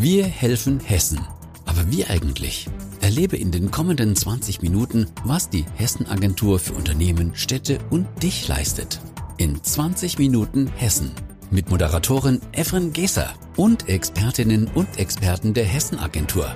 Wir helfen Hessen. Aber wie eigentlich? Erlebe in den kommenden 20 Minuten, was die Hessen-Agentur für Unternehmen, Städte und dich leistet. In 20 Minuten Hessen. Mit Moderatorin Efren Geser und Expertinnen und Experten der Hessen-Agentur.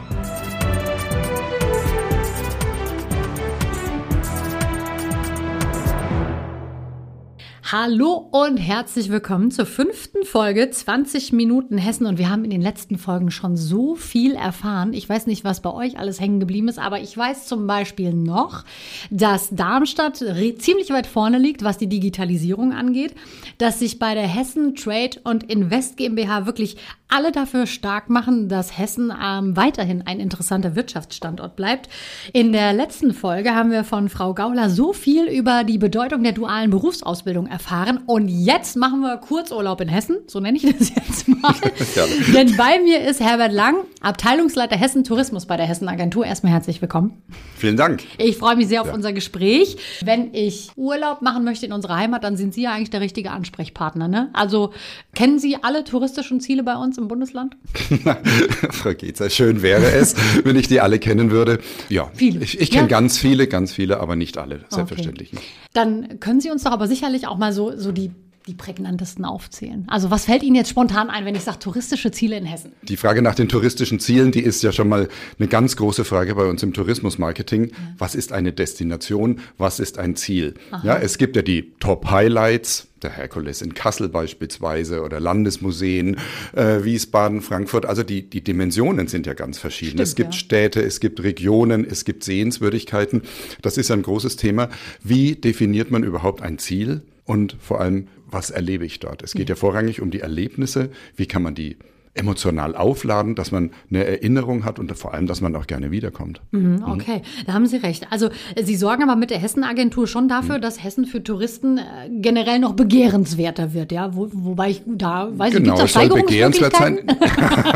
Hallo und herzlich willkommen zur fünften Folge 20 Minuten Hessen. Und wir haben in den letzten Folgen schon so viel erfahren. Ich weiß nicht, was bei euch alles hängen geblieben ist, aber ich weiß zum Beispiel noch, dass Darmstadt ziemlich weit vorne liegt, was die Digitalisierung angeht, dass sich bei der Hessen Trade und Invest GmbH wirklich alle dafür stark machen, dass Hessen ähm, weiterhin ein interessanter Wirtschaftsstandort bleibt. In der letzten Folge haben wir von Frau Gauler so viel über die Bedeutung der dualen Berufsausbildung erfahren. Und jetzt machen wir Kurzurlaub in Hessen, so nenne ich das jetzt mal. Denn bei mir ist Herbert Lang, Abteilungsleiter Hessen Tourismus bei der Hessen Agentur. Erstmal herzlich willkommen. Vielen Dank. Ich freue mich sehr auf ja. unser Gespräch. Wenn ich Urlaub machen möchte in unserer Heimat, dann sind Sie ja eigentlich der richtige Ansprechpartner. Ne? Also kennen Sie alle touristischen Ziele bei uns im Bundesland? Frau Gezer, schön wäre es, wenn ich die alle kennen würde. Ja, viele. Ich, ich kenne ja. ganz viele, ganz viele, aber nicht alle, selbstverständlich okay. Dann können Sie uns doch aber sicherlich auch mal so, so die die prägnantesten aufzählen? Also was fällt Ihnen jetzt spontan ein, wenn ich sage touristische Ziele in Hessen? Die Frage nach den touristischen Zielen, die ist ja schon mal eine ganz große Frage bei uns im Tourismusmarketing. Ja. Was ist eine Destination? Was ist ein Ziel? Ja, es gibt ja die Top-Highlights, der Herkules in Kassel beispielsweise oder Landesmuseen, äh, Wiesbaden, Frankfurt. Also die, die Dimensionen sind ja ganz verschieden. Stimmt, es gibt ja. Städte, es gibt Regionen, es gibt Sehenswürdigkeiten. Das ist ein großes Thema. Wie definiert man überhaupt ein Ziel? Und vor allem, was erlebe ich dort? Es geht ja vorrangig um die Erlebnisse. Wie kann man die emotional aufladen, dass man eine Erinnerung hat und vor allem, dass man auch gerne wiederkommt. Mhm, mhm. okay, mhm. da haben Sie recht. Also Sie sorgen aber mit der Hessen-Agentur schon dafür, mhm. dass Hessen für Touristen äh, generell noch begehrenswerter wird, ja? Wo, wobei ich da weiß genau, ich, es soll begehrenswert sein.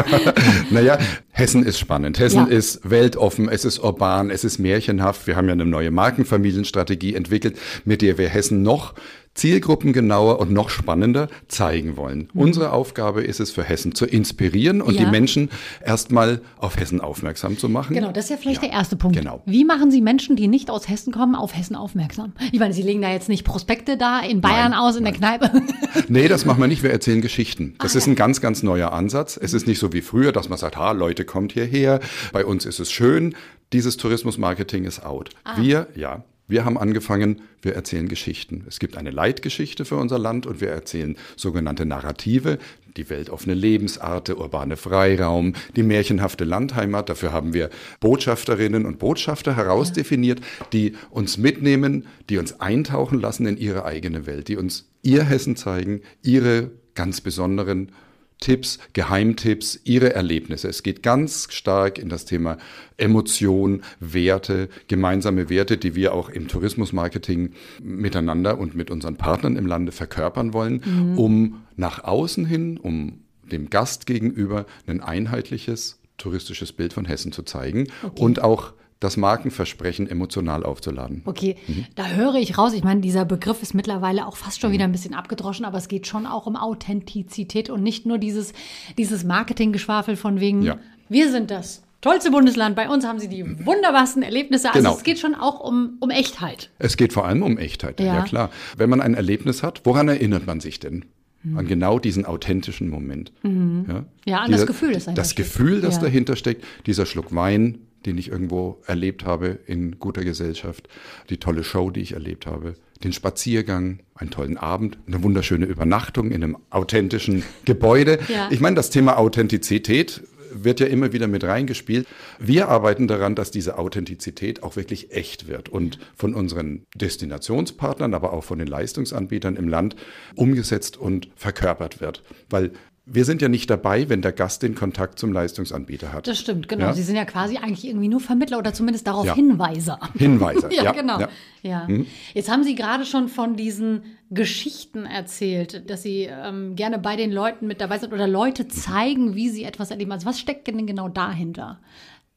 naja, Hessen ist spannend. Hessen ja. ist weltoffen, es ist urban, es ist märchenhaft. Wir haben ja eine neue Markenfamilienstrategie entwickelt, mit der wir Hessen noch zielgruppengenauer und noch spannender zeigen wollen. Mhm. Unsere Aufgabe ist es für Hessen zu inspirieren und ja. die Menschen erstmal auf Hessen aufmerksam zu machen. Genau, das ist ja vielleicht ja, der erste Punkt. Genau. Wie machen Sie Menschen, die nicht aus Hessen kommen, auf Hessen aufmerksam? Ich meine, Sie legen da jetzt nicht Prospekte da in Bayern nein, aus, in nein. der Kneipe. Nee, das machen wir nicht. Wir erzählen Geschichten. Das ah, ist ja. ein ganz, ganz neuer Ansatz. Es ist nicht so wie früher, dass man sagt, ha, Leute, kommt hierher. Bei uns ist es schön. Dieses Tourismusmarketing ist out. Ah. Wir, ja, wir haben angefangen, wir erzählen Geschichten. Es gibt eine Leitgeschichte für unser Land und wir erzählen sogenannte Narrative, die weltoffene Lebensart, der urbane Freiraum, die märchenhafte Landheimat. Dafür haben wir Botschafterinnen und Botschafter herausdefiniert, die uns mitnehmen, die uns eintauchen lassen in ihre eigene Welt, die uns ihr Hessen zeigen, ihre ganz besonderen Tipps, Geheimtipps, ihre Erlebnisse. Es geht ganz stark in das Thema Emotion, Werte, gemeinsame Werte, die wir auch im Tourismusmarketing miteinander und mit unseren Partnern im Lande verkörpern wollen, mhm. um nach außen hin, um dem Gast gegenüber ein einheitliches touristisches Bild von Hessen zu zeigen okay. und auch das Markenversprechen emotional aufzuladen. Okay, mhm. da höre ich raus. Ich meine, dieser Begriff ist mittlerweile auch fast schon wieder ein bisschen abgedroschen, aber es geht schon auch um Authentizität und nicht nur dieses, dieses Marketinggeschwafel von wegen, ja. wir sind das tollste Bundesland, bei uns haben sie die wunderbarsten Erlebnisse. Also genau. es geht schon auch um, um Echtheit. Es geht vor allem um Echtheit, ja. ja klar. Wenn man ein Erlebnis hat, woran erinnert man sich denn? Mhm. An genau diesen authentischen Moment. Mhm. Ja, ja, an dieser, das Gefühl, das Das Gefühl, das ja. dahinter steckt, dieser Schluck Wein, den ich irgendwo erlebt habe in guter Gesellschaft, die tolle Show, die ich erlebt habe, den Spaziergang, einen tollen Abend, eine wunderschöne Übernachtung in einem authentischen Gebäude. Ja. Ich meine, das Thema Authentizität wird ja immer wieder mit reingespielt. Wir arbeiten daran, dass diese Authentizität auch wirklich echt wird und von unseren Destinationspartnern, aber auch von den Leistungsanbietern im Land umgesetzt und verkörpert wird. Weil wir sind ja nicht dabei, wenn der Gast den Kontakt zum Leistungsanbieter hat. Das stimmt, genau. Ja? Sie sind ja quasi eigentlich irgendwie nur Vermittler oder zumindest darauf ja. Hinweiser. Hinweiser, ja, ja, genau. Ja. Hm. Jetzt haben Sie gerade schon von diesen Geschichten erzählt, dass Sie ähm, gerne bei den Leuten mit dabei sind oder Leute zeigen, wie sie etwas erleben. Also was steckt denn genau dahinter?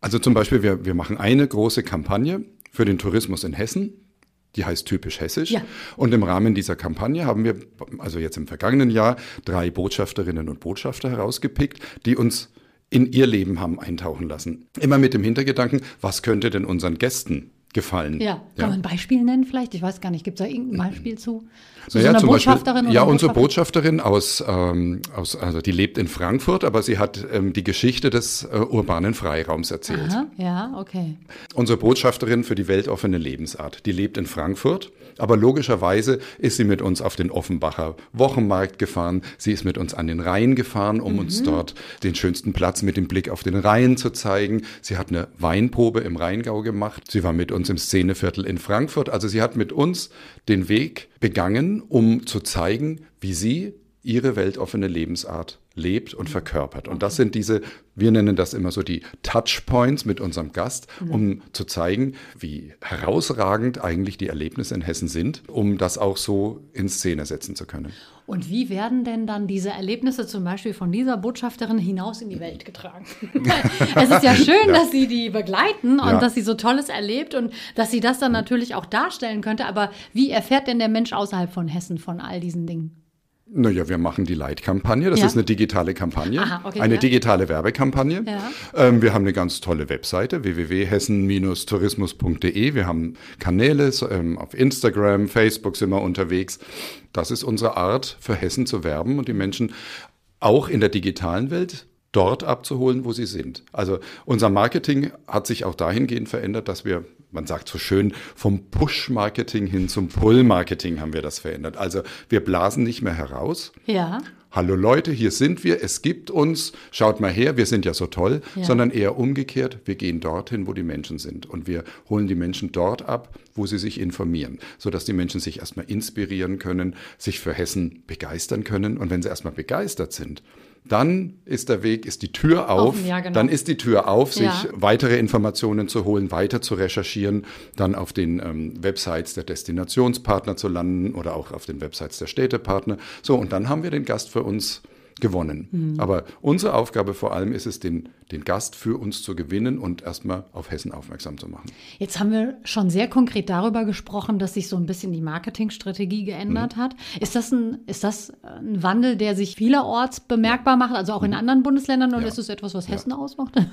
Also zum Beispiel, wir, wir machen eine große Kampagne für den Tourismus in Hessen die heißt typisch hessisch. Ja. Und im Rahmen dieser Kampagne haben wir, also jetzt im vergangenen Jahr, drei Botschafterinnen und Botschafter herausgepickt, die uns in ihr Leben haben eintauchen lassen. Immer mit dem Hintergedanken, was könnte denn unseren Gästen gefallen. Ja, kann ja. man ein Beispiel nennen vielleicht? Ich weiß gar nicht, gibt es da irgendein Beispiel zu? So, naja, so Botschafterin? Beispiel, ja, unsere Botschafterin aus, ähm, aus, also die lebt in Frankfurt, aber sie hat ähm, die Geschichte des äh, urbanen Freiraums erzählt. Aha, ja, okay. Unsere Botschafterin für die weltoffene Lebensart, die lebt in Frankfurt, aber logischerweise ist sie mit uns auf den Offenbacher Wochenmarkt gefahren. Sie ist mit uns an den Rhein gefahren, um mhm. uns dort den schönsten Platz mit dem Blick auf den Rhein zu zeigen. Sie hat eine Weinprobe im Rheingau gemacht. Sie war mit uns im Szeneviertel in Frankfurt. Also sie hat mit uns den Weg begangen, um zu zeigen, wie sie ihre weltoffene Lebensart lebt und verkörpert. Und das sind diese, wir nennen das immer so die Touchpoints mit unserem Gast, um zu zeigen, wie herausragend eigentlich die Erlebnisse in Hessen sind, um das auch so in Szene setzen zu können. Und wie werden denn dann diese Erlebnisse zum Beispiel von dieser Botschafterin hinaus in die Welt getragen? es ist ja schön, ja. dass sie die begleiten und ja. dass sie so Tolles erlebt und dass sie das dann natürlich auch darstellen könnte. Aber wie erfährt denn der Mensch außerhalb von Hessen von all diesen Dingen? Naja, wir machen die Leitkampagne. Das ja. ist eine digitale Kampagne, Aha, okay, eine ja. digitale Werbekampagne. Ja. Ähm, wir haben eine ganz tolle Webseite, www.hessen-tourismus.de. Wir haben Kanäle ähm, auf Instagram, Facebook sind wir unterwegs. Das ist unsere Art, für Hessen zu werben und die Menschen auch in der digitalen Welt dort abzuholen, wo sie sind. Also unser Marketing hat sich auch dahingehend verändert, dass wir, man sagt so schön, vom Push-Marketing hin zum Pull-Marketing haben wir das verändert. Also wir blasen nicht mehr heraus. Ja. Hallo Leute, hier sind wir, es gibt uns, schaut mal her, wir sind ja so toll, ja. sondern eher umgekehrt, wir gehen dorthin, wo die Menschen sind und wir holen die Menschen dort ab, wo sie sich informieren, sodass die Menschen sich erstmal inspirieren können, sich für Hessen begeistern können und wenn sie erstmal begeistert sind, dann ist der Weg, ist die Tür auf, Offen, ja, genau. dann ist die Tür auf, sich ja. weitere Informationen zu holen, weiter zu recherchieren, dann auf den ähm, Websites der Destinationspartner zu landen oder auch auf den Websites der Städtepartner. So, und dann haben wir den Gast für uns gewonnen. Mhm. Aber unsere Aufgabe vor allem ist es, den, den Gast für uns zu gewinnen und erstmal auf Hessen aufmerksam zu machen. Jetzt haben wir schon sehr konkret darüber gesprochen, dass sich so ein bisschen die Marketingstrategie geändert mhm. hat. Ist das, ein, ist das ein Wandel, der sich vielerorts bemerkbar macht, also auch in mhm. anderen Bundesländern, oder ja. ist es etwas, was Hessen ja. ausmacht?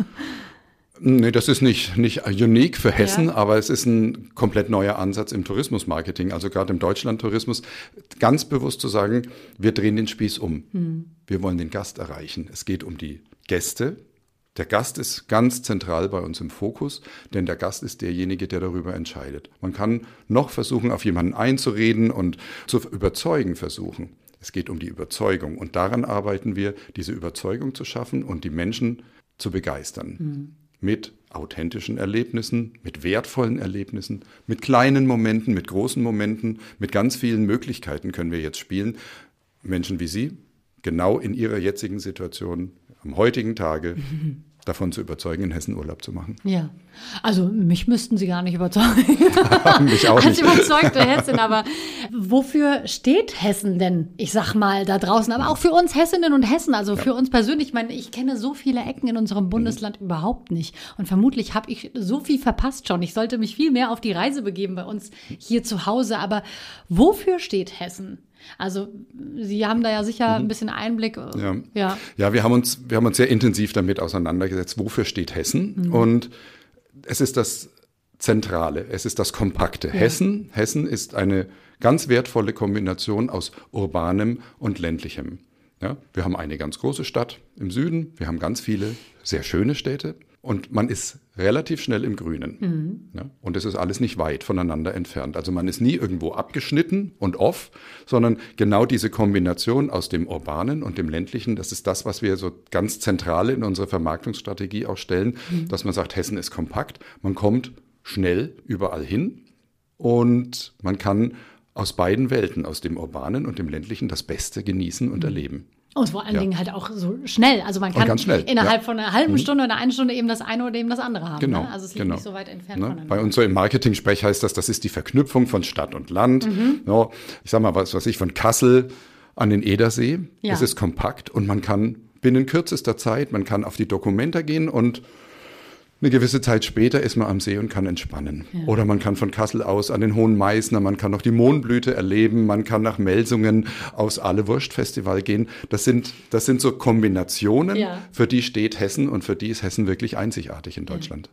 Nee, das ist nicht, nicht unique für Hessen, ja. aber es ist ein komplett neuer Ansatz im Tourismusmarketing, also gerade im Deutschlandtourismus, ganz bewusst zu sagen, wir drehen den Spieß um. Hm. Wir wollen den Gast erreichen. Es geht um die Gäste. Der Gast ist ganz zentral bei uns im Fokus, denn der Gast ist derjenige, der darüber entscheidet. Man kann noch versuchen, auf jemanden einzureden und zu überzeugen versuchen. Es geht um die Überzeugung und daran arbeiten wir, diese Überzeugung zu schaffen und die Menschen zu begeistern. Hm mit authentischen Erlebnissen, mit wertvollen Erlebnissen, mit kleinen Momenten, mit großen Momenten, mit ganz vielen Möglichkeiten können wir jetzt spielen. Menschen wie Sie, genau in Ihrer jetzigen Situation, am heutigen Tage, davon zu überzeugen, in Hessen Urlaub zu machen. Ja, also mich müssten Sie gar nicht überzeugen. mich auch nicht. Als überzeugte Hessin, aber wofür steht Hessen denn, ich sag mal, da draußen, aber auch für uns Hessinnen und Hessen, also ja. für uns persönlich. Ich meine, ich kenne so viele Ecken in unserem Bundesland mhm. überhaupt nicht und vermutlich habe ich so viel verpasst schon. Ich sollte mich viel mehr auf die Reise begeben bei uns hier zu Hause, aber wofür steht Hessen? Also Sie haben da ja sicher mhm. ein bisschen Einblick. Äh, ja. ja. Ja, wir haben uns, wir haben uns sehr intensiv damit auseinandergesetzt, wofür steht Hessen? Mhm. Und es ist das Zentrale, es ist das Kompakte. Ja. Hessen, Hessen ist eine ganz wertvolle Kombination aus urbanem und ländlichem. Ja, wir haben eine ganz große Stadt im Süden, wir haben ganz viele sehr schöne Städte und man ist relativ schnell im Grünen. Mhm. Ja, und es ist alles nicht weit voneinander entfernt. Also man ist nie irgendwo abgeschnitten und off, sondern genau diese Kombination aus dem Urbanen und dem Ländlichen, das ist das, was wir so ganz zentral in unserer Vermarktungsstrategie auch stellen, mhm. dass man sagt, Hessen ist kompakt, man kommt schnell überall hin und man kann aus beiden Welten, aus dem Urbanen und dem Ländlichen, das Beste genießen und mhm. erleben. Und vor allen ja. Dingen halt auch so schnell. Also man kann innerhalb ja. von einer halben mhm. Stunde oder einer Stunde eben das eine oder eben das andere haben. Genau. Ne? Also es liegt genau. nicht so weit entfernt ne? voneinander. Bei uns so im Marketing-Sprech heißt das, das ist die Verknüpfung von Stadt und Land. Mhm. No, ich sag mal, was weiß ich, von Kassel an den Edersee. Ja. Es ist kompakt und man kann binnen kürzester Zeit, man kann auf die Dokumenta gehen und Eine gewisse Zeit später ist man am See und kann entspannen. Ja. Oder man kann von Kassel aus an den Hohen Meißner, man kann noch die Mohnblüte erleben, man kann nach Melsungen aufs Alle Wurst Festival gehen. Das sind, das sind so Kombinationen, ja. für die steht Hessen und für die ist Hessen wirklich einzigartig in Deutschland. Ja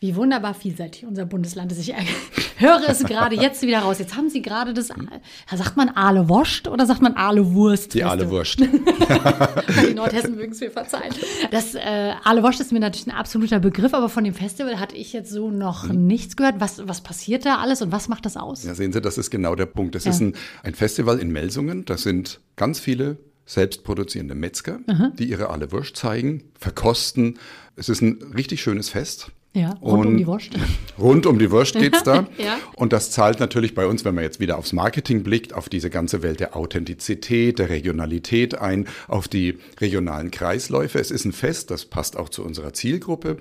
wie wunderbar vielseitig unser Bundesland ist. Ich höre es gerade jetzt wieder raus. Jetzt haben Sie gerade das, sagt man Aale Wurst oder sagt man Aale Wurst? Die Aale Wurst. die Nordhessen mögen es mir verzeihen. Das äh, Aale Wurst ist mir natürlich ein absoluter Begriff, aber von dem Festival hatte ich jetzt so noch hm. nichts gehört. Was, was passiert da alles und was macht das aus? Ja, sehen Sie, das ist genau der Punkt. Das ja. ist ein, ein Festival in Melsungen. Das sind ganz viele selbstproduzierende Metzger, Aha. die ihre Aale Wurst zeigen, verkosten. Es ist ein richtig schönes Fest. Ja, rund und um die Wurst. Rund um die Wurst geht's da. ja. Und das zahlt natürlich bei uns, wenn man jetzt wieder aufs Marketing blickt, auf diese ganze Welt der Authentizität, der Regionalität ein, auf die regionalen Kreisläufe. Es ist ein Fest, das passt auch zu unserer Zielgruppe.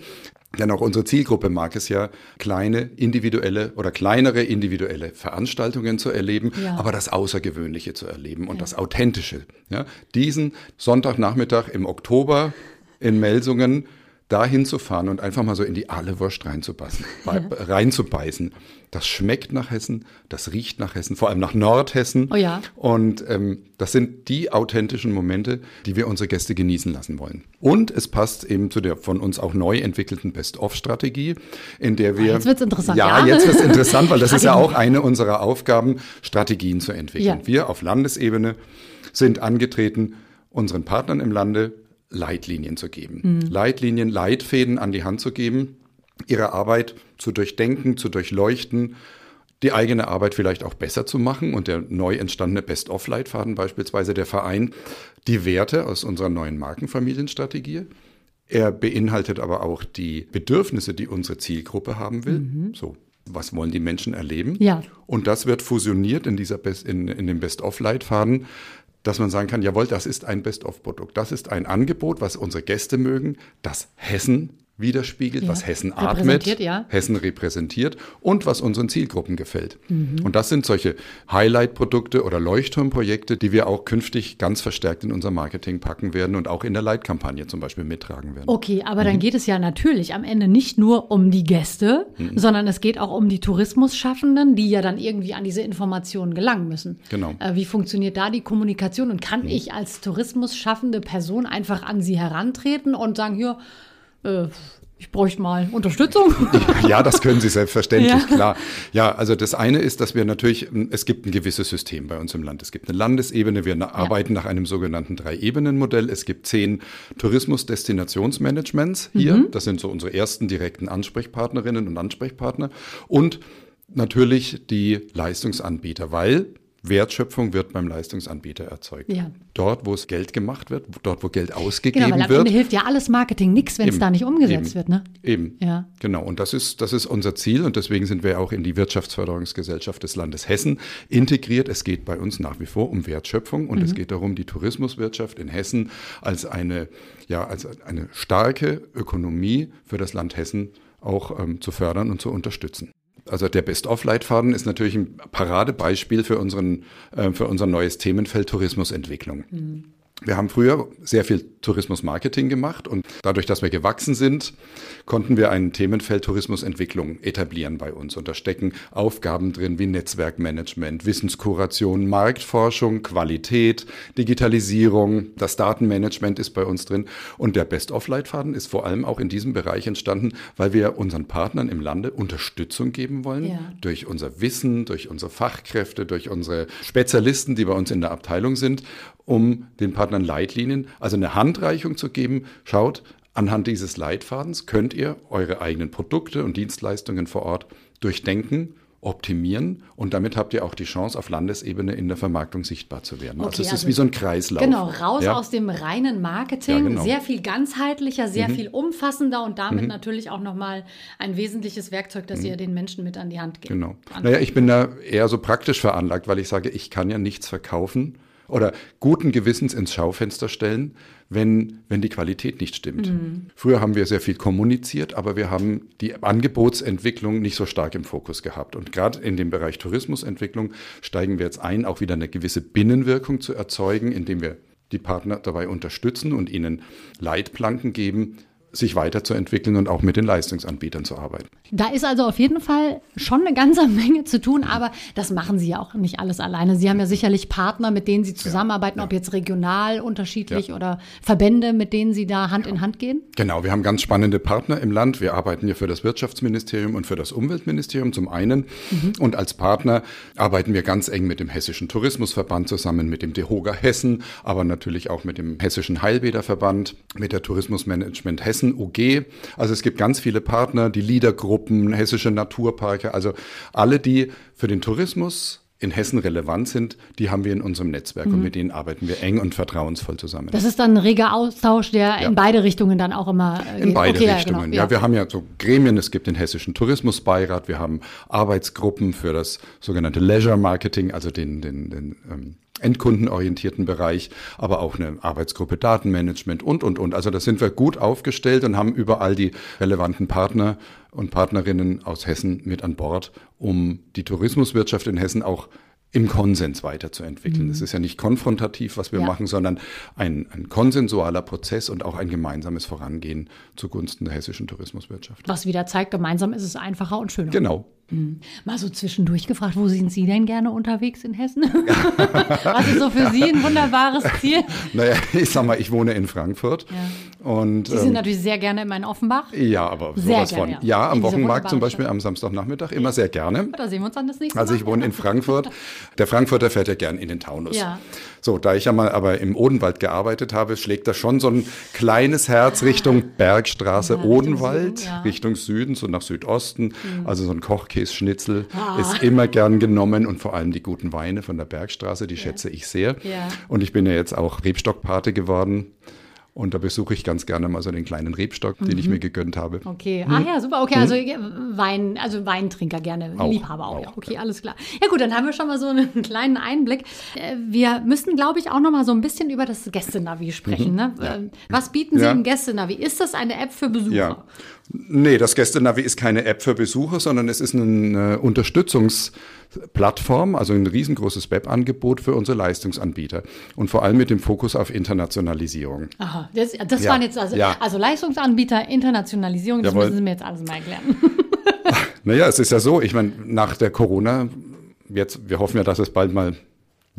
Denn auch unsere Zielgruppe mag es ja, kleine individuelle oder kleinere individuelle Veranstaltungen zu erleben, ja. aber das Außergewöhnliche zu erleben und ja. das Authentische. Ja, diesen Sonntagnachmittag im Oktober in Melsungen da hinzufahren und einfach mal so in die alle Wurst reinzubeißen, ja. reinzubeißen. Das schmeckt nach Hessen, das riecht nach Hessen, vor allem nach Nordhessen. Oh ja. Und ähm, das sind die authentischen Momente, die wir unsere Gäste genießen lassen wollen. Und es passt eben zu der von uns auch neu entwickelten Best-of-Strategie, in der wir. Jetzt wird's interessant. Ja, ja. jetzt wird's interessant, weil das ist ja auch eine unserer Aufgaben, Strategien zu entwickeln. Ja. Wir auf Landesebene sind angetreten, unseren Partnern im Lande Leitlinien zu geben. Mhm. Leitlinien, Leitfäden an die Hand zu geben, ihre Arbeit zu durchdenken, zu durchleuchten, die eigene Arbeit vielleicht auch besser zu machen und der neu entstandene Best-of-Leitfaden beispielsweise der Verein die Werte aus unserer neuen Markenfamilienstrategie. Er beinhaltet aber auch die Bedürfnisse, die unsere Zielgruppe haben will. Mhm. So, was wollen die Menschen erleben? Ja. Und das wird fusioniert in, dieser Best, in, in dem Best-of-Leitfaden dass man sagen kann, jawohl, das ist ein Best-of-Produkt. Das ist ein Angebot, was unsere Gäste mögen, das Hessen widerspiegelt, ja. was Hessen atmet, ja. Hessen repräsentiert und was unseren Zielgruppen gefällt. Mhm. Und das sind solche Highlight-Produkte oder Leuchtturmprojekte, die wir auch künftig ganz verstärkt in unser Marketing packen werden und auch in der Leitkampagne zum Beispiel mittragen werden. Okay, aber mhm. dann geht es ja natürlich am Ende nicht nur um die Gäste, mhm. sondern es geht auch um die Tourismusschaffenden, die ja dann irgendwie an diese Informationen gelangen müssen. Genau. Äh, wie funktioniert da die Kommunikation und kann mhm. ich als Tourismusschaffende Person einfach an sie herantreten und sagen, hier, äh, ich bräuchte mal Unterstützung. Ja, das können Sie selbstverständlich, ja. klar. Ja, also das eine ist, dass wir natürlich, es gibt ein gewisses System bei uns im Land. Es gibt eine Landesebene, wir ja. arbeiten nach einem sogenannten Drei-Ebenen-Modell. Es gibt zehn Tourismus-Destinationsmanagements hier. Mhm. Das sind so unsere ersten direkten Ansprechpartnerinnen und Ansprechpartner. Und natürlich die Leistungsanbieter, weil Wertschöpfung wird beim Leistungsanbieter erzeugt. Ja. Dort, wo es Geld gemacht wird, dort, wo Geld ausgegeben genau, weil am wird. Ende hilft ja alles Marketing nichts, wenn es da nicht umgesetzt eben, wird. Ne? Eben. Ja. Genau. Und das ist, das ist unser Ziel und deswegen sind wir auch in die Wirtschaftsförderungsgesellschaft des Landes Hessen integriert. Es geht bei uns nach wie vor um Wertschöpfung und mhm. es geht darum, die Tourismuswirtschaft in Hessen als eine, ja, als eine starke Ökonomie für das Land Hessen auch ähm, zu fördern und zu unterstützen. Also der Best-of-Leitfaden ist natürlich ein Paradebeispiel für, unseren, äh, für unser neues Themenfeld Tourismusentwicklung. Mhm. Wir haben früher sehr viel Tourismusmarketing gemacht und dadurch, dass wir gewachsen sind, konnten wir ein Themenfeld Tourismusentwicklung etablieren bei uns. Und da stecken Aufgaben drin wie Netzwerkmanagement, Wissenskuration, Marktforschung, Qualität, Digitalisierung, das Datenmanagement ist bei uns drin. Und der Best-of-Leitfaden ist vor allem auch in diesem Bereich entstanden, weil wir unseren Partnern im Lande Unterstützung geben wollen ja. durch unser Wissen, durch unsere Fachkräfte, durch unsere Spezialisten, die bei uns in der Abteilung sind um den Partnern Leitlinien, also eine Handreichung zu geben. Schaut, anhand dieses Leitfadens könnt ihr eure eigenen Produkte und Dienstleistungen vor Ort durchdenken, optimieren und damit habt ihr auch die Chance, auf Landesebene in der Vermarktung sichtbar zu werden. Also okay, also es ist wie so ein Kreislauf. Genau, raus ja. aus dem reinen Marketing, ja, genau. sehr viel ganzheitlicher, sehr mhm. viel umfassender und damit mhm. natürlich auch nochmal ein wesentliches Werkzeug, das mhm. ihr den Menschen mit an die Hand gebt. Genau. Naja, ich bin da eher so praktisch veranlagt, weil ich sage, ich kann ja nichts verkaufen, oder guten Gewissens ins Schaufenster stellen, wenn, wenn die Qualität nicht stimmt. Mhm. Früher haben wir sehr viel kommuniziert, aber wir haben die Angebotsentwicklung nicht so stark im Fokus gehabt. Und gerade in dem Bereich Tourismusentwicklung steigen wir jetzt ein, auch wieder eine gewisse Binnenwirkung zu erzeugen, indem wir die Partner dabei unterstützen und ihnen Leitplanken geben, sich weiterzuentwickeln und auch mit den Leistungsanbietern zu arbeiten. Da ist also auf jeden Fall schon eine ganze Menge zu tun, aber das machen Sie ja auch nicht alles alleine. Sie haben ja sicherlich Partner, mit denen Sie zusammenarbeiten, ja. ob jetzt regional unterschiedlich Ja. oder Verbände, mit denen Sie da Hand in Hand gehen. Genau, wir haben ganz spannende Partner im Land. Wir arbeiten ja für das Wirtschaftsministerium und für das Umweltministerium zum einen. Und als Partner arbeiten wir ganz eng mit dem Hessischen Tourismusverband zusammen, mit dem DEHOGA Hessen, aber natürlich auch mit dem Hessischen Heilbäderverband, mit der Tourismusmanagement Hessen UG. Also es gibt ganz viele Partner, die Liedergruppen, Hessische Naturparke, also alle, die für den Tourismus in Hessen relevant sind, die haben wir in unserem Netzwerk und mit denen arbeiten wir eng und vertrauensvoll zusammen. Das ist dann ein reger Austausch, der Ja. in beide Richtungen dann auch immer äh, In beide Okay, ja, Richtungen. genau, Ja, wir haben ja so Gremien, es gibt den Hessischen Tourismusbeirat, wir haben Arbeitsgruppen für das sogenannte Leisure Marketing, also den, den, den ähm, endkundenorientierten Bereich, aber auch eine Arbeitsgruppe Datenmanagement und, und, und. Also da sind wir gut aufgestellt und haben überall die relevanten Partner und Partnerinnen aus Hessen mit an Bord, um die Tourismuswirtschaft in Hessen auch im Konsens weiterzuentwickeln. Es ist ja nicht konfrontativ, was wir Ja. machen, sondern ein, ein konsensualer Prozess und auch ein gemeinsames Vorangehen zugunsten der hessischen Tourismuswirtschaft. Was wieder zeigt, gemeinsam ist es einfacher und schöner. Genau. Mal so zwischendurch gefragt, wo sind Sie denn gerne unterwegs in Hessen? Was ist so für Sie ein wunderbares Ziel? Naja, ich sag mal, ich wohne in Frankfurt. Und, Sie sind ähm, natürlich sehr gerne in Offenbach. ja, aber Sehr sowas gerne, von. ja. Ja, am Wochenmarkt zum Beispiel am Samstagnachmittag immer sehr gerne. Da sehen wir uns dann das nächste Also Mal. ich wohne in Frankfurt. Der Frankfurter fährt ja gern in den Taunus. Ja. So, da ich ja mal aber im Odenwald gearbeitet habe, schlägt da schon so ein kleines Herz Richtung Bergstraße Ja, Odenwald, ja. Richtung Süden, so nach Südosten. Mhm. Also so ein Kochkässchnitzel Ah. ist immer gern genommen und vor allem die guten Weine von der Bergstraße, die schätze ich sehr. Ja. Und ich bin ja jetzt auch Rebstockpate geworden. Und da besuche ich ganz gerne mal so den kleinen Rebstock, den ich Mhm. mir gegönnt habe. Okay, ah ja, super. Okay, also äh, Wein, also Weintrinker gerne, Auch, Liebhaber auch. Ja, auch, okay, alles klar. Ja gut, dann haben wir schon mal so einen kleinen Einblick. Äh, Wir müssen, glaube ich, auch noch mal so ein bisschen über das Gästenavi sprechen. Ne? Ähm, Was bieten Sie Mhm. Ja. im Gästenavi? Ist das eine App für Besucher? Ja. Nee, das Gästenavi ist keine App für Besucher, sondern es ist eine Unterstützungsplattform, also ein riesengroßes Webangebot für unsere Leistungsanbieter und vor allem mit dem Fokus auf Internationalisierung. Aha, das, das Ja, waren jetzt also, ja. also Leistungsanbieter, Internationalisierung, das Jawohl. müssen Sie mir jetzt alles mal erklären. Naja, es ist ja so, ich meine, nach der Corona, jetzt, wir hoffen ja, dass es bald mal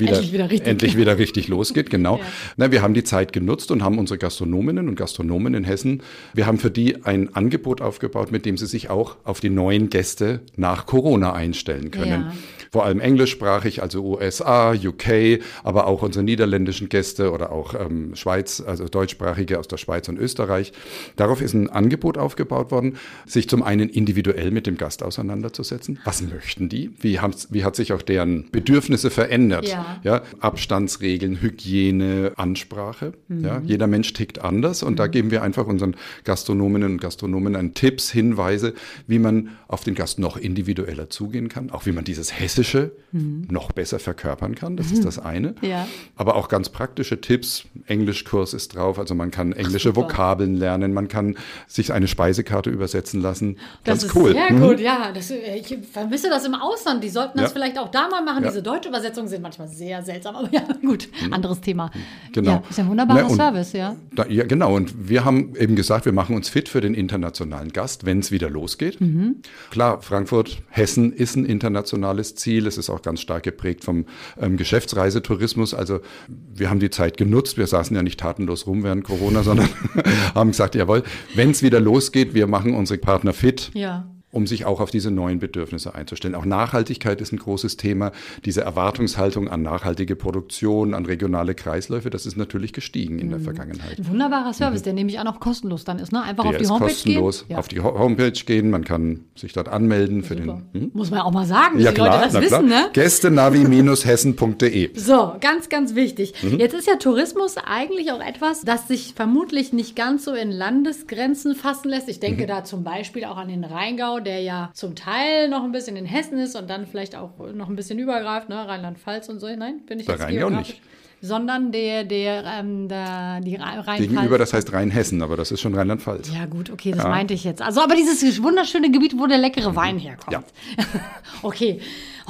wieder, Endlich wieder richtig. endlich wieder richtig losgeht, genau. Ja. Na, wir haben die Zeit genutzt und haben unsere Gastronominnen und Gastronomen in Hessen, wir haben für die ein Angebot aufgebaut, mit dem sie sich auch auf die neuen Gäste nach Corona einstellen können. Ja. Vor allem englischsprachig, also USA, UK, aber auch unsere niederländischen Gäste oder auch ähm, Schweiz, also deutschsprachige aus der Schweiz und Österreich. Darauf ist ein Angebot aufgebaut worden, sich zum einen individuell mit dem Gast auseinanderzusetzen. Was möchten die? Wie, wie hat sich auch deren Bedürfnisse verändert? Ja. Ja, Abstandsregeln, Hygiene, Ansprache. Mhm. Ja, jeder Mensch tickt anders und da geben wir einfach unseren Gastronominnen und Gastronomen einen Tipps, Hinweise, wie man auf den Gast noch individueller zugehen kann, auch wie man dieses Hessische noch besser verkörpern kann. Das ist das eine. Mhm. Ja. Aber auch ganz praktische Tipps. Englischkurs ist drauf, also man kann englische super. Vokabeln lernen, man kann sich eine Speisekarte übersetzen lassen. Ganz das ist cool. Sehr Mhm. gut, ja. Das, äh, ich vermisse das im Ausland. Die sollten das vielleicht auch da mal machen. Diese deutsche Übersetzungen sind manchmal sehr seltsam, aber ja, gut, anderes Thema. Genau. Ja, ist ja ein wunderbarer Ne, und Service, ja. Da, ja, genau. Und wir haben eben gesagt, wir machen uns fit für den internationalen Gast, wenn es wieder losgeht. Mhm. Klar, Frankfurt, Hessen ist ein internationales Ziel. Es ist auch ganz stark geprägt vom ähm, Geschäftsreisetourismus. Also wir haben die Zeit genutzt. Wir saßen ja nicht tatenlos rum während Corona, sondern haben gesagt, jawohl, wenn es wieder losgeht, wir machen unsere Partner fit. Ja. Um sich auch auf diese neuen Bedürfnisse einzustellen. Auch Nachhaltigkeit ist ein großes Thema. Diese Erwartungshaltung an nachhaltige Produktion, an regionale Kreisläufe, das ist natürlich gestiegen in Mhm. der Vergangenheit. Ein wunderbarer Service, der nämlich auch noch kostenlos dann ist, ne? Einfach Der auf die ist Homepage kostenlos. gehen. Auf die Ho- Homepage gehen, man kann sich dort anmelden für Super. den. Hm? Muss man ja auch mal sagen, Ja die klar, Leute das na klar. wissen, ne? Gästenavi-hessen.de. So, ganz, ganz wichtig. Mhm. Jetzt ist ja Tourismus eigentlich auch etwas, das sich vermutlich nicht ganz so in Landesgrenzen fassen lässt. Ich Mhm. denke da zum Beispiel auch an den Rheingau, der ja zum Teil noch ein bisschen in Hessen ist und dann vielleicht auch noch ein bisschen übergreift, ne? Rheinland-Pfalz und so. Nein, bin ich Der jetzt Rheingau geografisch? nicht. Sondern der, der, ähm, der, die Rhein-Pfalz. Gegenüber, das heißt Rheinhessen, aber das ist schon Rheinland-Pfalz. Ja, gut, okay, das meinte ich jetzt. Also, aber dieses wunderschöne Gebiet, wo der leckere Wein herkommt. Ja. okay.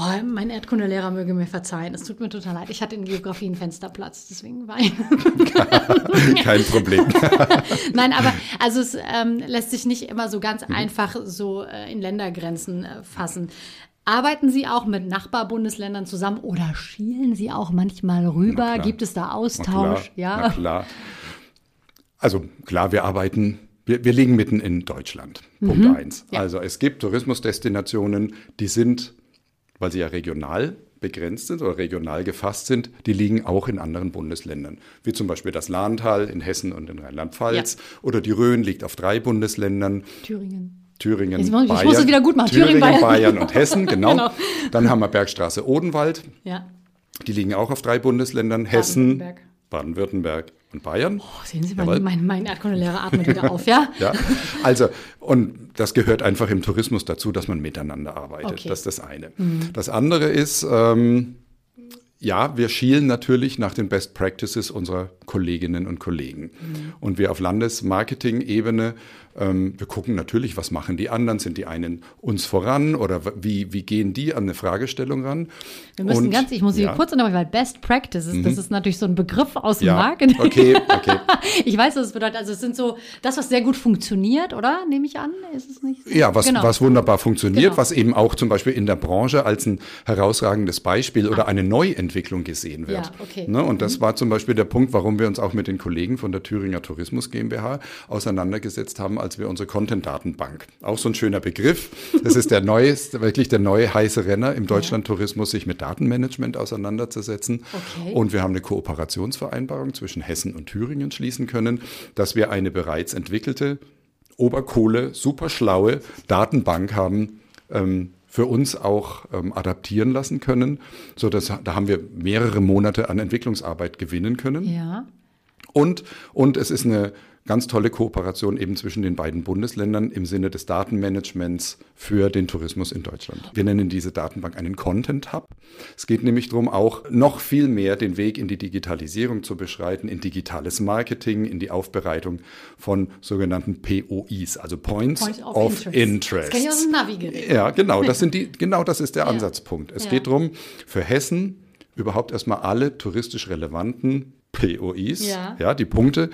Oh, mein Erdkundelehrer möge mir verzeihen. Es tut mir total leid. Ich hatte in Geografie einen Fensterplatz, deswegen war ich. Kein Problem. Nein, aber also es ähm, lässt sich nicht immer so ganz einfach so äh, in Ländergrenzen äh, fassen. Arbeiten Sie auch mit Nachbarbundesländern zusammen oder schielen Sie auch manchmal rüber? Gibt es da Austausch? Na klar, ja. Na klar. Also klar, wir arbeiten, wir, wir liegen mitten in Deutschland. Punkt eins. Ja. Also es gibt Tourismusdestinationen, die sind, weil sie ja regional begrenzt sind oder regional gefasst sind, die liegen auch in anderen Bundesländern. Wie zum Beispiel das Lahntal in Hessen und in Rheinland-Pfalz oder die Rhön liegt auf drei Bundesländern. Thüringen. Thüringen, ich- ich Bayern, muss es wieder gut machen. Thüringen, Thüringen, Bayern. Bayern. und Hessen, genau. Genau. Dann haben wir Bergstraße Odenwald, Ja. die liegen auch auf drei Bundesländern, Hessen, Baden-Württemberg. Und Bayern. Oh, sehen Sie, Jawohl. mein, mein, Erdkundelehrer atmet wieder auf, ja? Ja, also, und das gehört einfach im Tourismus dazu, dass man miteinander arbeitet. Okay. Das ist das eine. Das andere ist, ähm, ja, wir schielen natürlich nach den Best Practices unserer Kolleginnen und Kollegen. Und wir auf Landesmarketing-Ebene, ähm, wir gucken natürlich, was machen die anderen? Sind die einen uns voran oder wie, wie gehen die an eine Fragestellung ran? Wir müssen Und- ganz, ich muss Sie ja, Mhm. kurz unterbrechen, weil Best Practices, das ist natürlich so ein Begriff aus dem Ja, Marketing. okay, okay. Ich weiß, was es bedeutet. Also es sind so, das, was sehr gut funktioniert, oder? Nehme ich an, ist es nicht? so? Ja, was, Genau. was wunderbar funktioniert, Genau. was eben auch zum Beispiel in der Branche als ein herausragendes Beispiel oder eine Neuentwicklung gesehen wird. Ja, okay. Ne? Und das war zum Beispiel der Punkt, warum wir uns auch mit den Kollegen von der Thüringer Tourismus GmbH auseinandergesetzt haben, als wir unsere Content-Datenbank, auch so ein schöner Begriff, das ist der neue, wirklich der neue heiße Renner im Deutschlandtourismus, sich mit Datenmanagement auseinanderzusetzen. Okay. Und wir haben eine Kooperationsvereinbarung zwischen Hessen und Thüringen schließen können, dass wir eine bereits entwickelte Oberkohle, super schlaue Datenbank haben, ähm, für uns auch ähm, adaptieren lassen können, so dass da haben wir mehrere Monate an Entwicklungsarbeit gewinnen können. Ja. Und, und es ist eine ganz tolle Kooperation eben zwischen den beiden Bundesländern im Sinne des Datenmanagements für den Tourismus in Deutschland. Wir nennen diese Datenbank einen Content Hub. Es geht nämlich darum, auch noch viel mehr den Weg in die Digitalisierung zu beschreiten, in digitales Marketing, in die Aufbereitung von sogenannten POIs, also Points, Point of of, Interest. Interest. Das kenn ich aus dem Navi-Gerät. Ja, genau, das sind die, genau das ist der Ja. Ansatzpunkt. Es Ja. geht darum, für Hessen überhaupt erstmal alle touristisch relevanten POIs, Ja. ja, die Punkte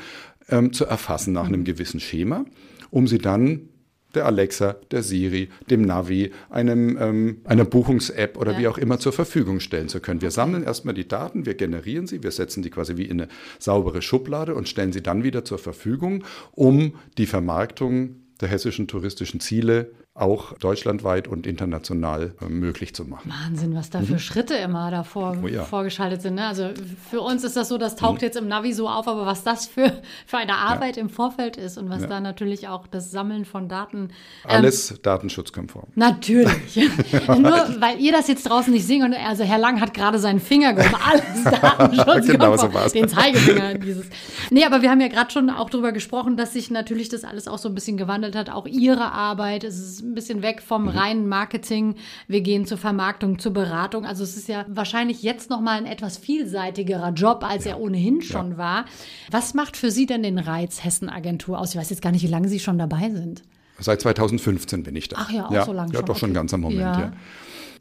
ähm, zu erfassen nach einem gewissen Schema, um sie dann der Alexa, der Siri, dem Navi, einem, ähm, einer Buchungs-App oder Ja. wie auch immer zur Verfügung stellen zu können. Wir sammeln erstmal die Daten, wir generieren sie, wir setzen die quasi wie in eine saubere Schublade und stellen sie dann wieder zur Verfügung, um die Vermarktung der hessischen touristischen Ziele auch deutschlandweit und international äh, möglich zu machen. Wahnsinn, was da für Schritte immer davor Mhm. Oh ja. Mhm. vorgeschaltet sind. Ne? Also für uns ist das so, das taucht jetzt im Navi so auf, aber was das für, für eine Arbeit im Vorfeld ist und was da natürlich auch das Sammeln von Daten. ähm, Alles datenschutzkonform. Natürlich. Nur weil ihr das jetzt draußen nicht könnt, also Herr Lang hat gerade seinen Finger gehoben. Alles Datenschutz. Genau so war's. Den Zeigefinger dieses. Nee, aber wir haben ja gerade schon auch darüber gesprochen, dass sich natürlich das alles auch so ein bisschen gewandelt hat. Auch Ihre Arbeit. Es ist ein bisschen weg vom Mhm. reinen Marketing. Wir gehen zur Vermarktung, zur Beratung. Also es ist ja wahrscheinlich jetzt nochmal ein etwas vielseitigerer Job, als er ohnehin schon war. Was macht für Sie denn den Reiz Hessen Agentur aus? Ich weiß jetzt gar nicht, wie lange Sie schon dabei sind. Seit 2015 bin ich da. Ach ja, auch so lange Ja, schon, doch schon okay. ganz am Moment, Ja. ja.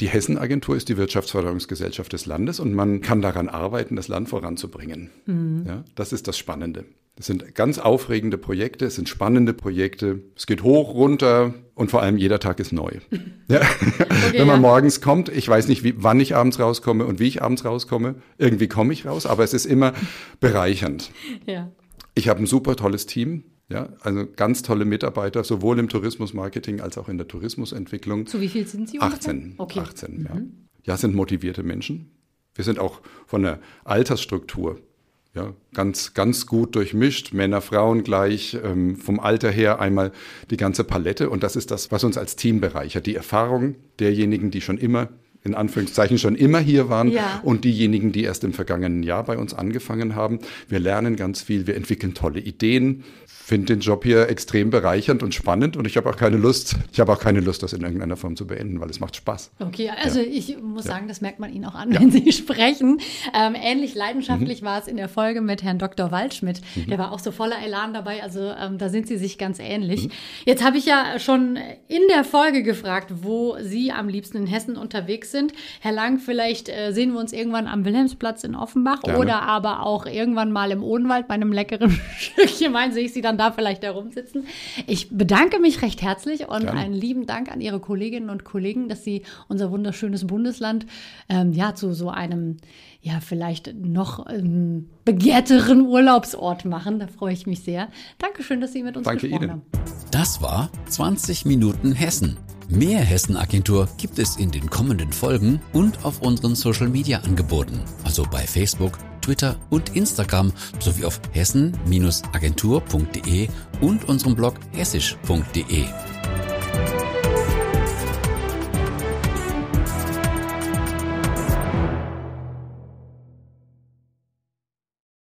Die Hessenagentur ist die Wirtschaftsförderungsgesellschaft des Landes und man kann daran arbeiten, das Land voranzubringen. Mhm. Ja, das ist das Spannende. Es sind ganz aufregende Projekte, es sind spannende Projekte. Es geht hoch, runter und vor allem jeder Tag ist neu. ja. Wenn man ja. morgens kommt, ich weiß nicht, wie, wann ich abends rauskomme und wie ich abends rauskomme. Irgendwie komme ich raus, aber es ist immer bereichernd. Ja. Ich habe ein super tolles Team. Ja, also ganz tolle Mitarbeiter, sowohl im Tourismusmarketing als auch in der Tourismusentwicklung. Zu wie viel sind Sie ungefähr? 18. Okay. 18, ja. Ja, sind motivierte Menschen. Wir sind auch von der Altersstruktur ja, ganz, ganz gut durchmischt. Männer, Frauen gleich, ähm, vom Alter her einmal die ganze Palette. Und das ist das, was uns als Team bereichert. Die Erfahrung derjenigen, die schon immer, in Anführungszeichen, schon immer hier waren Ja. und diejenigen, die erst im vergangenen Jahr bei uns angefangen haben. Wir lernen ganz viel, wir entwickeln tolle Ideen. Finde den Job hier extrem bereichernd und spannend und ich habe auch keine Lust, ich habe auch keine Lust, das in irgendeiner Form zu beenden, weil es macht Spaß. Okay, also ich muss sagen, das merkt man Ihnen auch an, wenn Sie sprechen. Ähm, ähnlich leidenschaftlich Mhm. war es in der Folge mit Herrn Dr. Waldschmidt. Der war auch so voller Elan dabei. Also ähm, da sind Sie sich ganz ähnlich. Mhm. Jetzt habe ich ja schon in der Folge gefragt, wo Sie am liebsten in Hessen unterwegs sind. Herr Lang, vielleicht äh, sehen wir uns irgendwann am Wilhelmsplatz in Offenbach Gerne. oder aber auch irgendwann mal im Odenwald bei einem leckeren Stückchen Wein sehe ich Sie dann da vielleicht herumsitzen. Ich bedanke mich recht herzlich und Gerne. einen lieben Dank an Ihre Kolleginnen und Kollegen, dass Sie unser wunderschönes Bundesland ähm, ja zu so einem ja vielleicht noch ähm, begehrteren Urlaubsort machen. Da freue ich mich sehr. Dankeschön, dass Sie mit uns Danke gesprochen Ihnen. haben. Das war 20 Minuten Hessen. Mehr Hessen-Agentur gibt es in den kommenden Folgen und auf unseren Social-Media-Angeboten, also bei Facebook, Twitter und Instagram sowie auf hessen-agentur.de und unserem Blog hessisch.de.